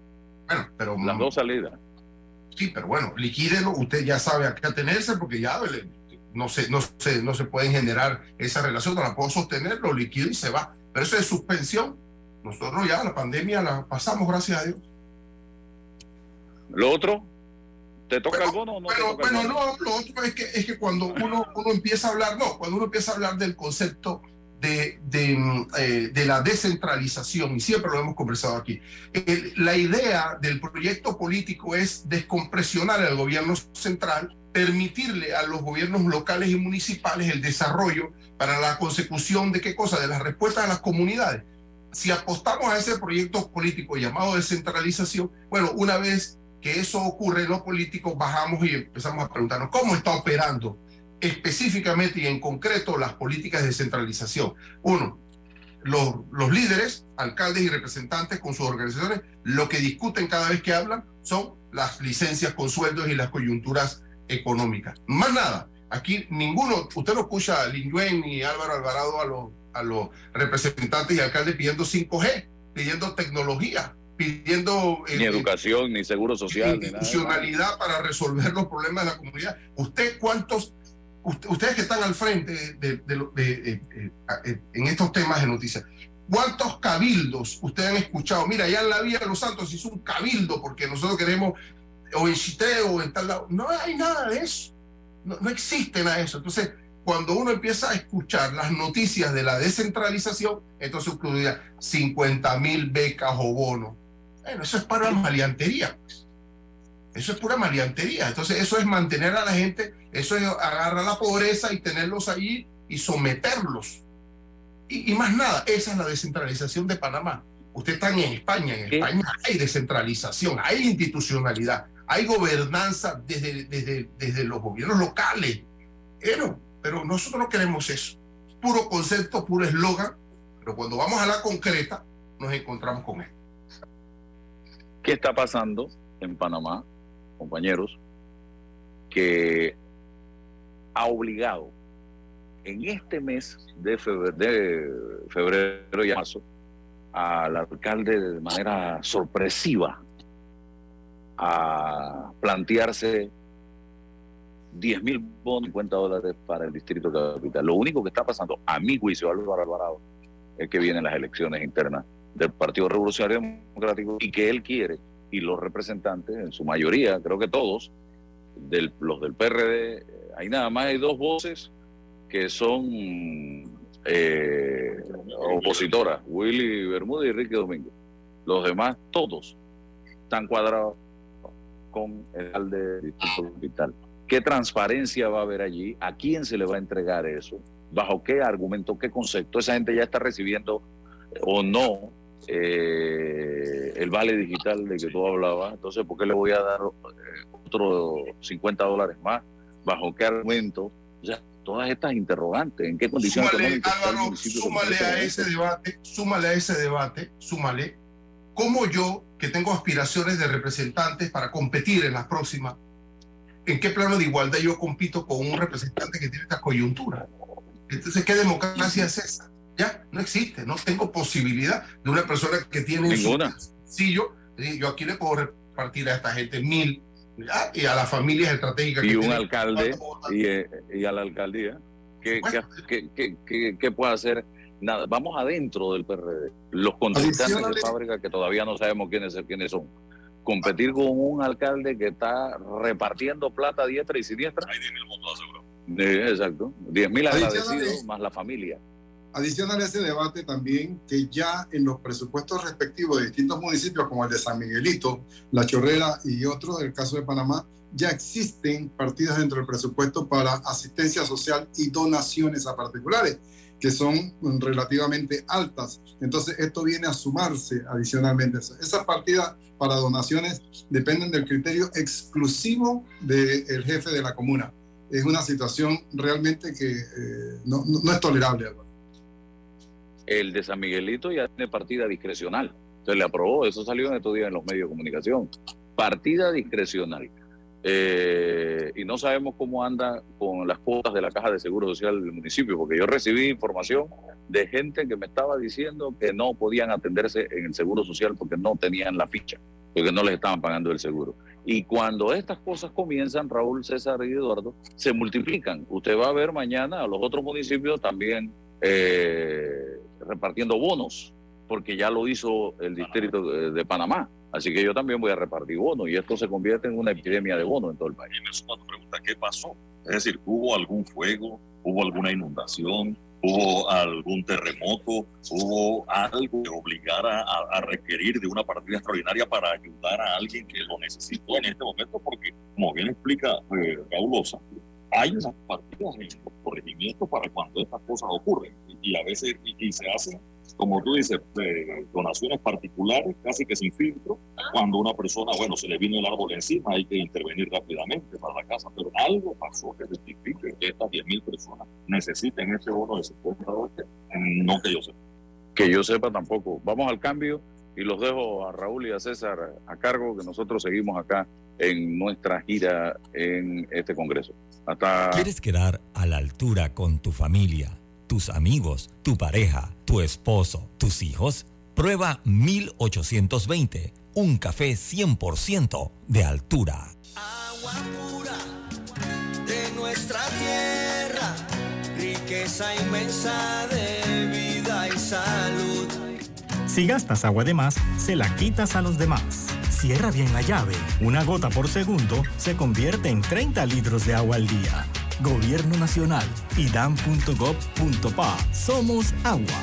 Bueno, pero. Las dos salidas. Sí, pero bueno, liquídelo, usted ya sabe a qué atenerse porque ya no se, no, se, no se pueden generar esa relación, no la puedo sostener, lo liquido y se va. Pero eso es suspensión. Nosotros ya la pandemia la pasamos, gracias a Dios. ¿Lo otro? ¿Te toca bueno, el bono o no? Bueno, te toca bueno no, lo otro es que, es que cuando uno, uno empieza a hablar, no, cuando uno empieza a hablar del concepto de, de, eh, de, la descentralización, y siempre lo hemos conversado aquí. El, la idea del proyecto político es descompresionar al gobierno central, permitirle a los gobiernos locales y municipales el desarrollo para la consecución de qué cosa, de las respuestas a las comunidades. Si apostamos a ese proyecto político llamado descentralización, bueno, una vez que eso ocurre, los políticos bajamos y empezamos a preguntarnos cómo está operando específicamente y en concreto las políticas de descentralización. Uno, los, los, líderes, alcaldes y representantes con sus organizaciones, lo que discuten cada vez que hablan son las licencias con sueldos y las coyunturas económicas. Más nada, aquí ninguno, usted no escucha a Lingüen ni Álvaro Alvarado a los, a los representantes y alcaldes pidiendo 5G, pidiendo tecnología, pidiendo ni eh, educación, ni seguro social, ni funcionalidad para resolver los problemas de la comunidad. ¿Usted cuántos ustedes que están al frente de, de, de, de, en estos temas de noticias, ¿cuántos cabildos ustedes han escuchado? Mira, ya en la Vía de los Santos hizo un cabildo porque nosotros queremos, o en Chité o en tal lado. No hay nada de eso. No, no existe nada de eso. Entonces, cuando uno empieza a escuchar las noticias de la descentralización, entonces uno diría 50 mil becas o bonos. Bueno, eso es para la maleantería. Pues. Eso es pura maleantería. Entonces, eso es mantener a la gente, eso es agarrar la pobreza y tenerlos ahí y someterlos. Y, y, más nada, esa es la descentralización de Panamá. Usted está en España, en España hay descentralización, hay institucionalidad, hay gobernanza desde, desde, desde los gobiernos locales. Pero, pero nosotros no queremos eso. Puro concepto, puro eslogan, pero cuando vamos a la concreta nos encontramos con esto. ¿Qué está pasando en Panamá, compañeros? Que ha obligado en este mes de febrero, de febrero y marzo al alcalde de manera sorpresiva a plantearse 10 mil bonos, 50 dólares para el distrito capital. Lo único que está pasando, a mi juicio, Álvaro Alvarado, es que vienen las elecciones internas del Partido Revolucionario Democrático y que él quiere, y los representantes, en su mayoría, creo que todos, del, los del PRD, hay nada más hay dos voces que son eh, opositoras, Willy Bermúdez y Ricky Domingo. Los demás, todos, están cuadrados con el alcalde del Distrito Capital. ¿Qué transparencia va a haber allí? ¿A quién se le va a entregar eso? ¿Bajo qué argumento, qué concepto? Esa gente ya está recibiendo o no eh, el vale digital de que tú hablabas. Entonces, ¿por qué le voy a dar eh, otros 50 dólares más? ¿Bajo qué argumento? O sea, todas estas interrogantes, ¿en qué condiciones súmale, Álvaro, súmale a ese debate, súmale a ese debate, súmale, cómo yo, que tengo aspiraciones de representantes para competir en las próximas, ¿en qué plano de igualdad yo compito con un representante que tiene esta coyuntura? Entonces, ¿qué democracia es esa? Ya, no existe, no tengo posibilidad de una persona que tiene Ninguna. Sí, yo, yo aquí le puedo repartir a esta gente mil y a las familias estratégicas. Y que un tienen- alcalde y, eh, y a la alcaldía. ¿Qué, Bueno. qué- qué- qué puede hacer? Nada, vamos adentro del PRD. Los contrincantes de fábrica que todavía no sabemos quiénes, quiénes son. Competir con un alcalde que está repartiendo plata diestra y siniestra. Hay 10 mil votos asegurados. Eh, exacto. 10 mil agradecidos más la familia. Adicional a ese debate también que ya en los presupuestos respectivos de distintos municipios como el de San Miguelito, La Chorrera y otros del caso de Panamá, ya existen partidas dentro del presupuesto para asistencia social y donaciones a particulares, que son relativamente altas. Entonces esto viene a sumarse adicionalmente. Esas partidas para donaciones dependen del criterio exclusivo del jefe de la comuna. Es una situación realmente que eh, no, no- es tolerable. El de San Miguelito ya tiene partida discrecional. Se le aprobó, eso salió en estos días en los medios de comunicación. Partida discrecional. Eh, y no sabemos cómo anda con las cuotas de la Caja de Seguro Social del municipio, porque yo recibí información de gente que me estaba diciendo que no podían atenderse en el Seguro Social porque no tenían la ficha, porque no les estaban pagando el seguro. Y cuando estas cosas comienzan, Raúl, César y Eduardo, se multiplican. Usted va a ver mañana a los otros municipios también eh, repartiendo bonos, porque ya lo hizo el distrito de, de Panamá. Así que yo también voy a repartir bonos y esto se convierte en una epidemia de bonos en todo el país. Y me suma pregunta, ¿qué pasó? Es decir, ¿hubo algún fuego? ¿Hubo alguna inundación? ¿Hubo algún terremoto? ¿Hubo algo que obligara a, requerir de una partida extraordinaria para ayudar a alguien que lo necesitó en este momento? Porque, como bien explica eh, hay unas partidas en los corregimientos para cuando estas cosas ocurren. Y, y a veces, y, y se hacen, como tú dices, eh, donaciones particulares, casi que sin filtro, cuando una persona, bueno, se le vino el árbol encima, hay que intervenir rápidamente para la casa, pero algo pasó que justifique que estas 10.000 personas necesiten ese bono de 50 dólares, no que yo sepa. Que yo sepa tampoco. Vamos al cambio y los dejo a Raúl y a César a cargo, que nosotros seguimos acá en nuestra gira en este Congreso. Hasta... ¿Quieres quedar a la altura con tu familia, tus amigos, tu pareja, tu esposo, tus hijos? Prueba 1820, un café 100% de altura. Agua pura de nuestra tierra, riqueza inmensa de vida y salud. Si gastas agua de más, se la quitas a los demás. Cierra bien la llave. Una gota por segundo se convierte en 30 litros de agua al día. Gobierno Nacional y dan.gov.pa. Somos agua.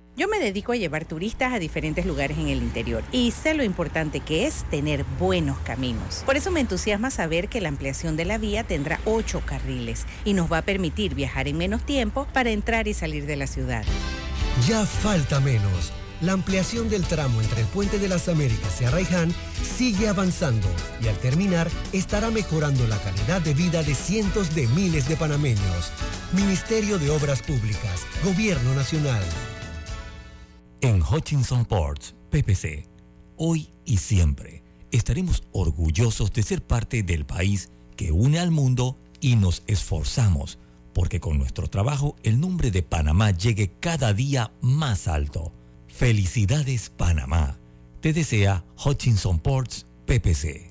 Yo me dedico a llevar turistas a diferentes lugares en el interior y sé lo importante que es tener buenos caminos. Por eso me entusiasma saber que la ampliación de la vía tendrá ocho carriles y nos va a permitir viajar en menos tiempo para entrar y salir de la ciudad. Ya falta menos. La ampliación del tramo entre el Puente de las Américas y Arraiján sigue avanzando y al terminar estará mejorando la calidad de vida de cientos de miles de panameños. Ministerio de Obras Públicas, Gobierno Nacional. En Hutchinson Ports, PPC, hoy y siempre estaremos orgullosos de ser parte del país que une al mundo y nos esforzamos porque con nuestro trabajo el nombre de Panamá llegue cada día más alto. Felicidades Panamá. Te desea Hutchinson Ports, PPC.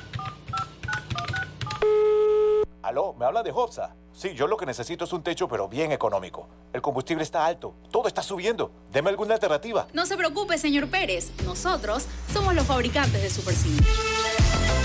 Aló, ¿me habla de Hopsa? Sí, yo lo que necesito es un techo, pero bien económico. El combustible está alto, todo está subiendo. Deme alguna alternativa. No se preocupe, señor Pérez. Nosotros somos los fabricantes de Super.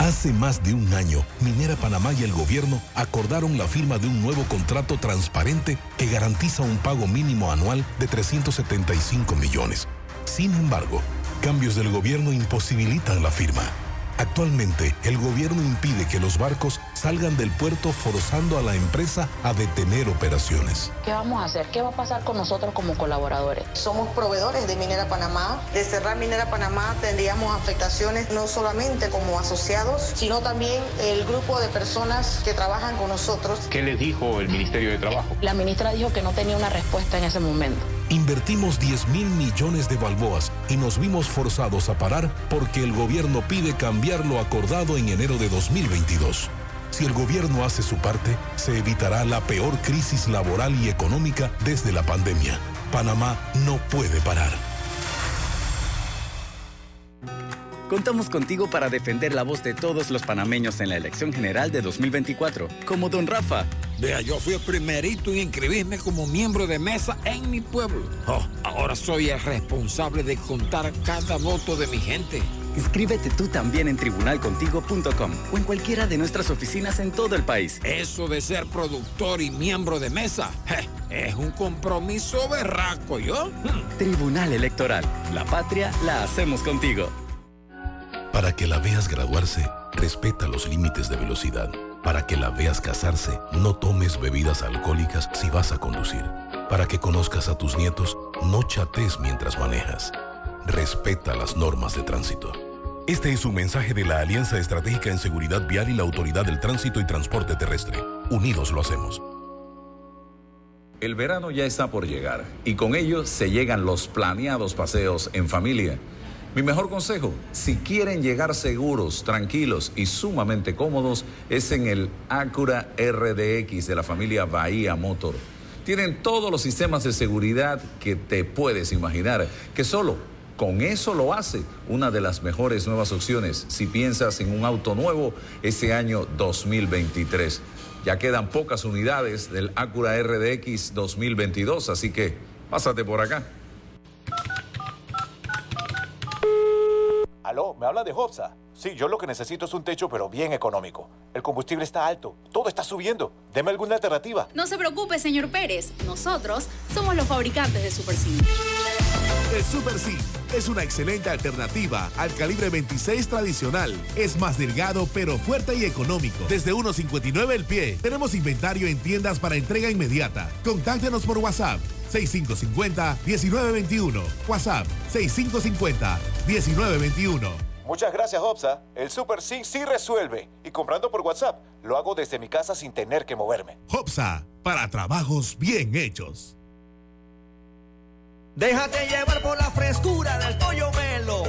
Hace más de un año, Minera Panamá y el gobierno acordaron la firma de un nuevo contrato transparente que garantiza un pago mínimo anual de 375 millones. Sin embargo, cambios del gobierno imposibilitan la firma. Actualmente, el gobierno impide que los barcos salgan del puerto forzando a la empresa a detener operaciones. ¿Qué vamos a hacer? ¿Qué va a pasar con nosotros como colaboradores? Somos proveedores de Minera Panamá. De cerrar Minera Panamá tendríamos afectaciones no solamente como asociados, sino también el grupo de personas que trabajan con nosotros. ¿Qué les dijo el Ministerio de Trabajo? La ministra dijo que no tenía una respuesta en ese momento. Invertimos 10 mil millones de balboas y nos vimos forzados a parar porque el gobierno pide cambiar lo acordado en enero de 2022. Si el gobierno hace su parte, se evitará la peor crisis laboral y económica desde la pandemia. Panamá no puede parar. Contamos contigo para defender la voz de todos los panameños en la elección general de 2024, como don Rafa. Vea, yo fui el primerito en inscribirme como miembro de mesa en mi pueblo. Oh, ahora soy el responsable de contar cada voto de mi gente. Inscríbete tú también en tribunalcontigo.com o en cualquiera de nuestras oficinas en todo el país. Eso de ser productor y miembro de mesa je, es un compromiso berraco, ¿yo? Tribunal Electoral. La patria la hacemos contigo. Para que la veas graduarse, respeta los límites de velocidad. Para que la veas casarse, no tomes bebidas alcohólicas si vas a conducir. Para que conozcas a tus nietos, no chates mientras manejas. Respeta las normas de tránsito. Este es un mensaje de la Alianza Estratégica en Seguridad Vial y la Autoridad del Tránsito y Transporte Terrestre. Unidos lo hacemos. El verano ya está por llegar y con ello se llegan los planeados paseos en familia. Mi mejor consejo, si quieren llegar seguros, tranquilos y sumamente cómodos, es en el Acura RDX de la familia Bahía Motor. Tienen todos los sistemas de seguridad que te puedes imaginar, que solo con eso lo hace una de las mejores nuevas opciones si piensas en un auto nuevo este año 2023. Ya quedan pocas unidades del Acura RDX 2022, así que pásate por acá. Aló, ¿me habla de Hobsa? Sí, yo lo que necesito es un techo, pero bien económico. El combustible está alto, todo está subiendo. Deme alguna alternativa. No se preocupe, señor Pérez. Nosotros somos los fabricantes de Super C. El Super C es una excelente alternativa al calibre 26 tradicional. Es más delgado, pero fuerte y económico. Desde 1.59 el pie. Tenemos inventario en tiendas para entrega inmediata. Contáctenos por WhatsApp 6550-1921. WhatsApp 6550-1921. Muchas gracias, Hobsa. El Super C sí resuelve. Y comprando por WhatsApp, lo hago desde mi casa sin tener que moverme. Hopsa, para trabajos bien hechos. Déjate llevar por la frescura del pollo melo.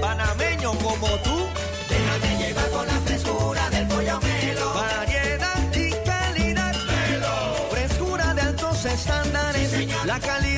Panameño como tú. Déjate llevar por la frescura del pollo melo. Variedad y calidad. Melo. Frescura de altos estándares. La calidad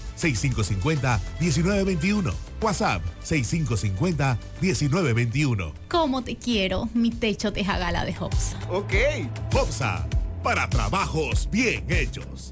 6550-1921. WhatsApp 6550-1921. ¿Cómo te quiero? Mi techo de jagala de Hopsa. Ok. Hopsa, para trabajos bien hechos.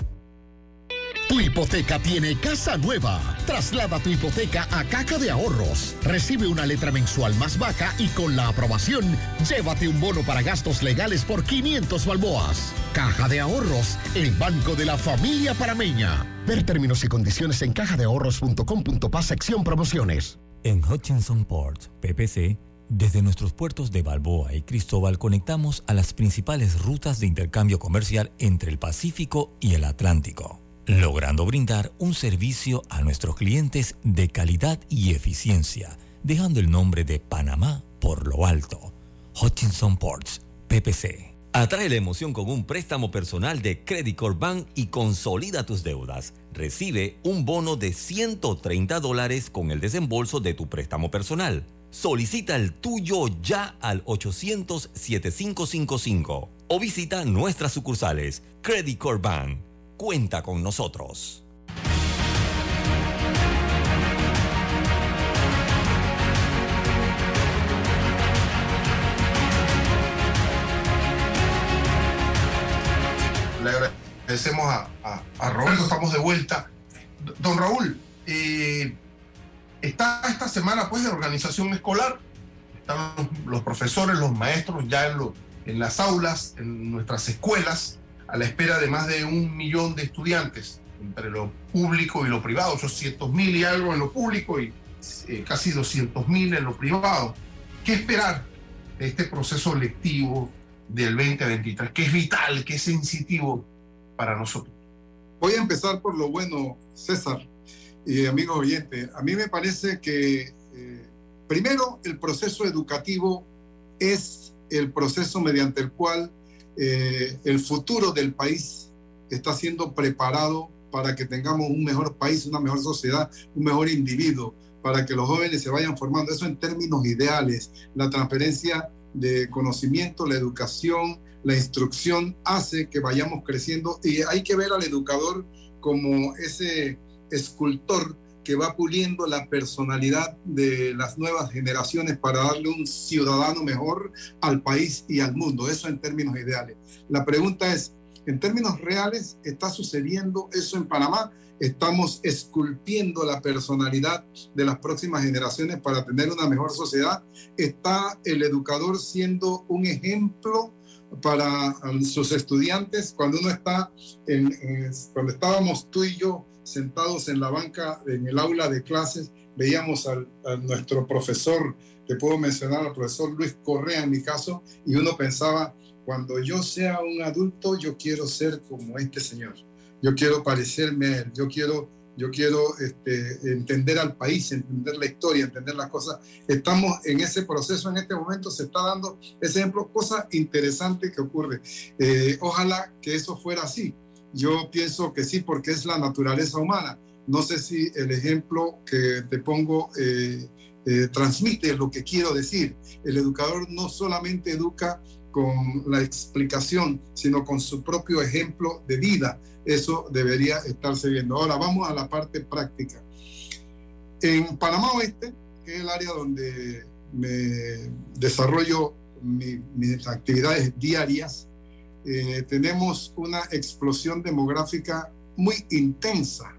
Tu hipoteca tiene casa nueva. Traslada tu hipoteca a Caja de Ahorros. Recibe una letra mensual más baja y con la aprobación, llévate un bono para gastos legales por 500 balboas. Caja de Ahorros, el banco de la familia parameña. Ver términos y condiciones en cajadeahorros.com.pa sección promociones. En Hutchinson Ports, PPC, desde nuestros puertos de Balboa y Cristóbal conectamos a las principales rutas de intercambio comercial entre el Pacífico y el Atlántico, logrando brindar un servicio a nuestros clientes de calidad y eficiencia, dejando el nombre de Panamá por lo alto. Hutchinson Ports, PPC. Atrae la emoción con un préstamo personal de Credit Corp Bank y consolida tus deudas. Recibe un bono de 130 dólares con el desembolso de tu préstamo personal. Solicita el tuyo ya al 800-7555 o visita nuestras sucursales. Credit Corp Bank. Cuenta con nosotros. Le agradecemos a, Roberto, estamos de vuelta. Don Raúl, eh, está esta semana pues de organización escolar, están los, profesores, los maestros ya en las aulas, en nuestras escuelas, a la espera de más de un millón de estudiantes, entre lo público y lo privado, 800 mil y algo en lo público y eh, casi 200 mil en lo privado. ¿Qué esperar de este proceso lectivo del 2023, que es vital, que es sensitivo para nosotros? Voy a empezar por lo bueno, César y amigos oyentes. A mí me parece que, eh, primero, el proceso educativo es el proceso mediante el cual eh, el futuro del país está siendo preparado para que tengamos un mejor país, una mejor sociedad, un mejor individuo, para que los jóvenes se vayan formando. Eso en términos ideales. La transferencia de conocimiento, la educación, la instrucción hace que vayamos creciendo y hay que ver al educador como ese escultor que va puliendo la personalidad de las nuevas generaciones para darle un ciudadano mejor al país y al mundo. Eso en términos ideales. La pregunta es, en términos reales, ¿está sucediendo eso en Panamá? Estamos esculpiendo la personalidad de las próximas generaciones para tener una mejor sociedad. ¿Está el educador siendo un ejemplo para sus estudiantes cuando uno está en, en- cuando estábamos tú y yo sentados en la banca en el aula de clases veíamos al- a nuestro profesor te puedo mencionar al profesor Luis Correa en mi caso y uno pensaba cuando yo sea un adulto yo quiero ser como este señor yo quiero parecerme a él yo quiero yo quiero este, entender al país, entender la historia, entender las cosas. Estamos en ese proceso en este momento, se está dando ese ejemplo, cosa interesante que ocurre. Eh, ojalá que eso fuera así. Yo pienso que sí, porque es la naturaleza humana. No sé si el ejemplo que te pongo eh, eh, transmite lo que quiero decir. El educador no solamente educa con la explicación, sino con su propio ejemplo de vida. Eso debería estarse viendo. Ahora vamos a la parte práctica. En Panamá Oeste, que es el área donde me desarrollo mi- mis actividades diarias, eh, tenemos una explosión demográfica muy intensa.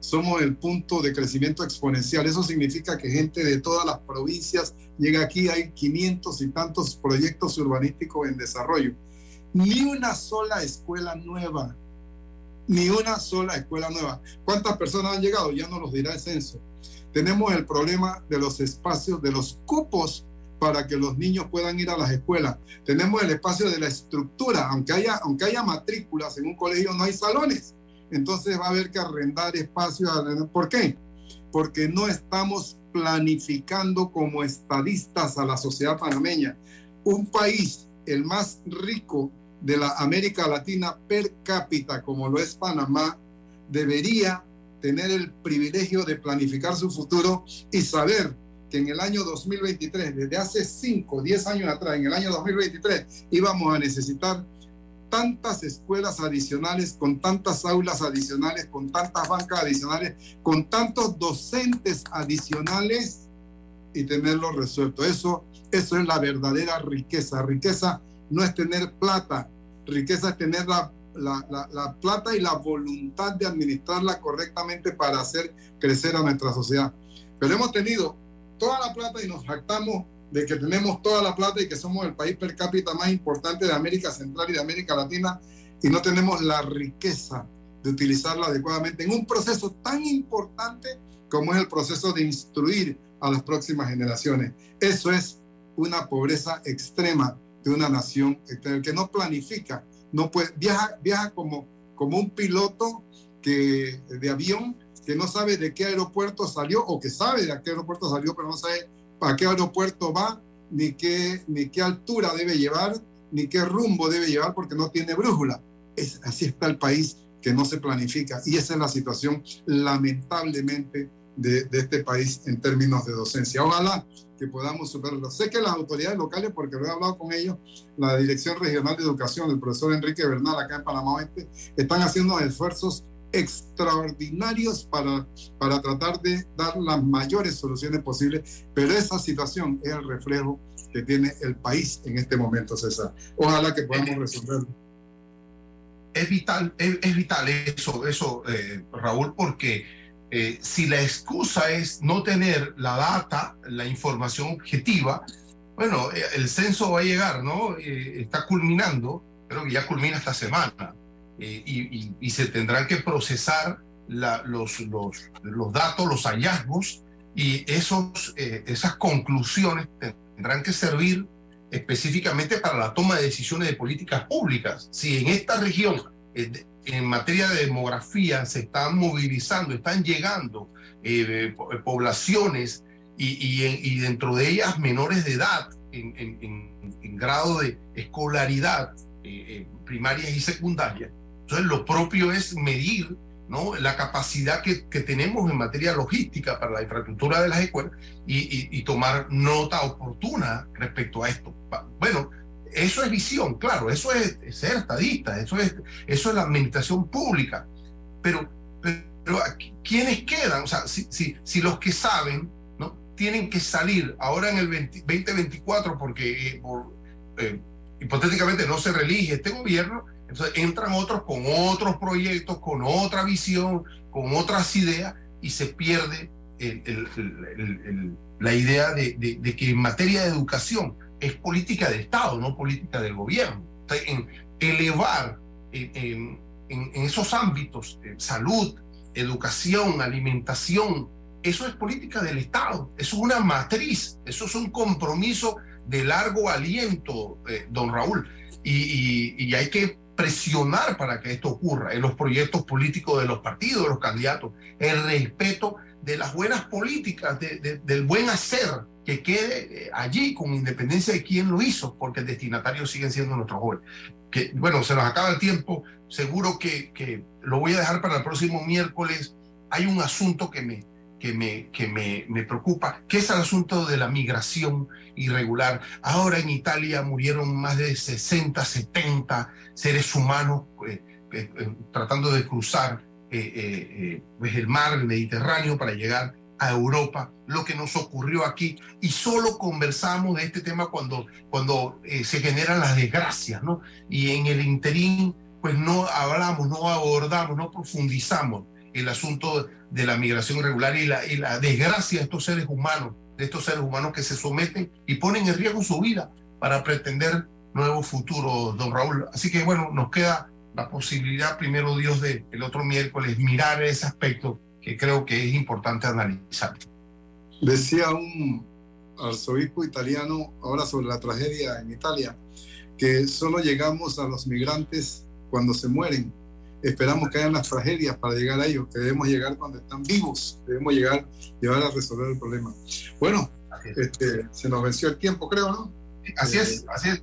Somos el punto de crecimiento exponencial. Eso significa que gente de todas las provincias llega aquí. Hay 500 y tantos proyectos urbanísticos en desarrollo. Ni una sola escuela nueva. Ni una sola escuela nueva. ¿Cuántas personas han llegado? Ya nos los dirá el censo. Tenemos el problema de los espacios, de los cupos para que los niños puedan ir a las escuelas. Tenemos el espacio de la estructura, aunque haya, aunque haya matrículas en un colegio, no hay salones. Entonces va a haber que arrendar espacios. ¿Por qué? Porque no estamos planificando como estadistas a la sociedad panameña. Un país, el más rico de la América Latina per cápita, como lo es Panamá, debería tener el privilegio de planificar su futuro y saber que en el año 2023, desde hace 5, 10 años atrás, en el año 2023, íbamos a necesitar tantas escuelas adicionales, con tantas aulas adicionales, con tantas bancas adicionales, con tantos docentes adicionales y tenerlo resuelto. Eso, eso es la verdadera riqueza. Riqueza no es tener plata, riqueza es tener la, la, la, la plata y la voluntad de administrarla correctamente para hacer crecer a nuestra sociedad. Pero hemos tenido toda la plata y nos jactamos de que tenemos toda la plata y que somos el país per cápita más importante de América Central y de América Latina y no tenemos la riqueza de utilizarla adecuadamente en un proceso tan importante como es el proceso de instruir a las próximas generaciones. Eso es una pobreza extrema de una nación el que no planifica, no puede, viaja, viaja como, como un piloto que, de avión que no sabe de qué aeropuerto salió o que sabe de qué aeropuerto salió, pero no sabe a qué aeropuerto va, ni qué, ni qué altura debe llevar, ni qué rumbo debe llevar porque no tiene brújula. Es, así está el país que no se planifica y esa es la situación lamentablemente de, de este país en términos de docencia. Ojalá que podamos superarlo. Sé que las autoridades locales, porque lo he hablado con ellos, la Dirección Regional de Educación, el profesor Enrique Bernal acá en Panamá Oeste, están haciendo esfuerzos extraordinarios para, para tratar de dar las mayores soluciones posibles, pero esa situación es el reflejo que tiene el país en este momento, César. Ojalá que podamos resolverlo. Es vital, es, es vital eso, eso eh, Raúl, porque eh, si la excusa es no tener la data, la información objetiva, bueno, eh, el censo va a llegar, ¿no? Está culminando, creo que ya culmina esta semana, y, y, se tendrán que procesar la, los, los, los, datos, los hallazgos, y esos, esas conclusiones tendrán que servir específicamente para la toma de decisiones de políticas públicas. Si en esta región en materia de demografía se están movilizando, están llegando eh, eh, poblaciones y, y, dentro de ellas menores de edad en, en, grado de escolaridad eh, primaria y secundaria. Entonces lo propio es medir ¿no? la capacidad que, que, tenemos en materia logística para la infraestructura de las escuelas y, y tomar nota oportuna respecto a esto. Bueno, eso es visión, claro, eso es, ser estadista, eso es, eso es la administración pública. Pero, pero ¿quiénes quedan? O sea, si, si, si, los que saben ¿no? tienen que salir ahora en el 2024 porque eh, eh, hipotéticamente no se reelige este gobierno, entonces entran otros con otros proyectos, con otra visión, con otras ideas y se pierde la idea de, que en materia de educación es política de Estado, no política del gobierno. en elevar en, esos ámbitos, salud, educación, alimentación, eso es política del Estado, eso es una matriz, eso es un compromiso de largo aliento, eh, don Raúl, y, hay que presionar para que esto ocurra en los proyectos políticos de los partidos, de los candidatos, el respeto de las buenas políticas, del buen hacer, que quede eh, allí con independencia de quién lo hizo, porque el destinatario siguen siendo nuestros jóvenes. Que, bueno, se nos acaba el tiempo, seguro que, que, lo voy a dejar para el próximo miércoles. Hay un asunto que me, que me, que me, me preocupa, que es el asunto de la migración irregular. Ahora en Italia murieron más de 60, 70 seres humanos eh, eh, tratando de cruzar pues el mar, el Mediterráneo, para llegar a Europa, lo que nos ocurrió aquí, y solo conversamos de este tema cuando, cuando eh, se generan las desgracias, ¿no? Y en el interín, pues no hablamos, no abordamos, no profundizamos el asunto de la migración irregular y la, y la desgracia de estos seres humanos, de estos seres humanos que se someten y ponen en riesgo su vida para pretender nuevos futuros, don Raúl. Así que bueno, nos queda la posibilidad, primero Dios, de el otro miércoles mirar ese aspecto que creo que es importante analizar. Decía un arzobispo italiano ahora sobre la tragedia en Italia, que solo llegamos a los migrantes cuando se mueren. Esperamos que hayan las tragedias para llegar a ellos, que debemos llegar cuando están vivos, debemos llegar, llevar a resolver el problema. Bueno, este, se nos venció el tiempo, creo, ¿no? Así es, eh, así es.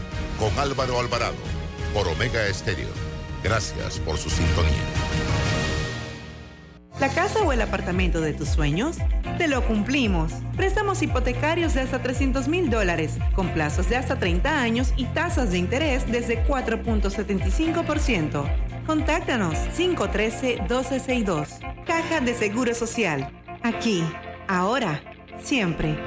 con Álvaro Alvarado por Omega Estéreo. Gracias por su sintonía. ¿La casa o el apartamento de tus sueños? Te lo cumplimos. Préstamos hipotecarios de hasta 300 mil dólares, con plazos de hasta 30 años y tasas de interés desde 4.75%. Contáctanos 513-1262. Caja de Seguro Social. Aquí, ahora, siempre.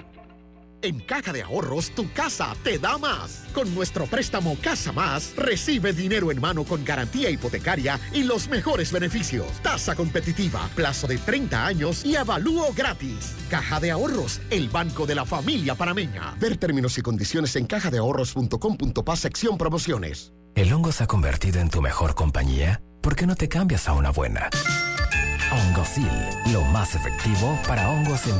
En Caja de Ahorros, tu casa te da más. Con nuestro préstamo Casa Más, recibe dinero en mano con garantía hipotecaria y los mejores beneficios. Tasa competitiva, plazo de 30 años y avalúo gratis. Caja de Ahorros, el banco de la familia panameña. Ver términos y condiciones en cajadeahorros.com.pa sección promociones. ¿El hongo se ha convertido en tu mejor compañía? ¿Por qué no te cambias a una buena? Hongosil, lo más efectivo para hongos en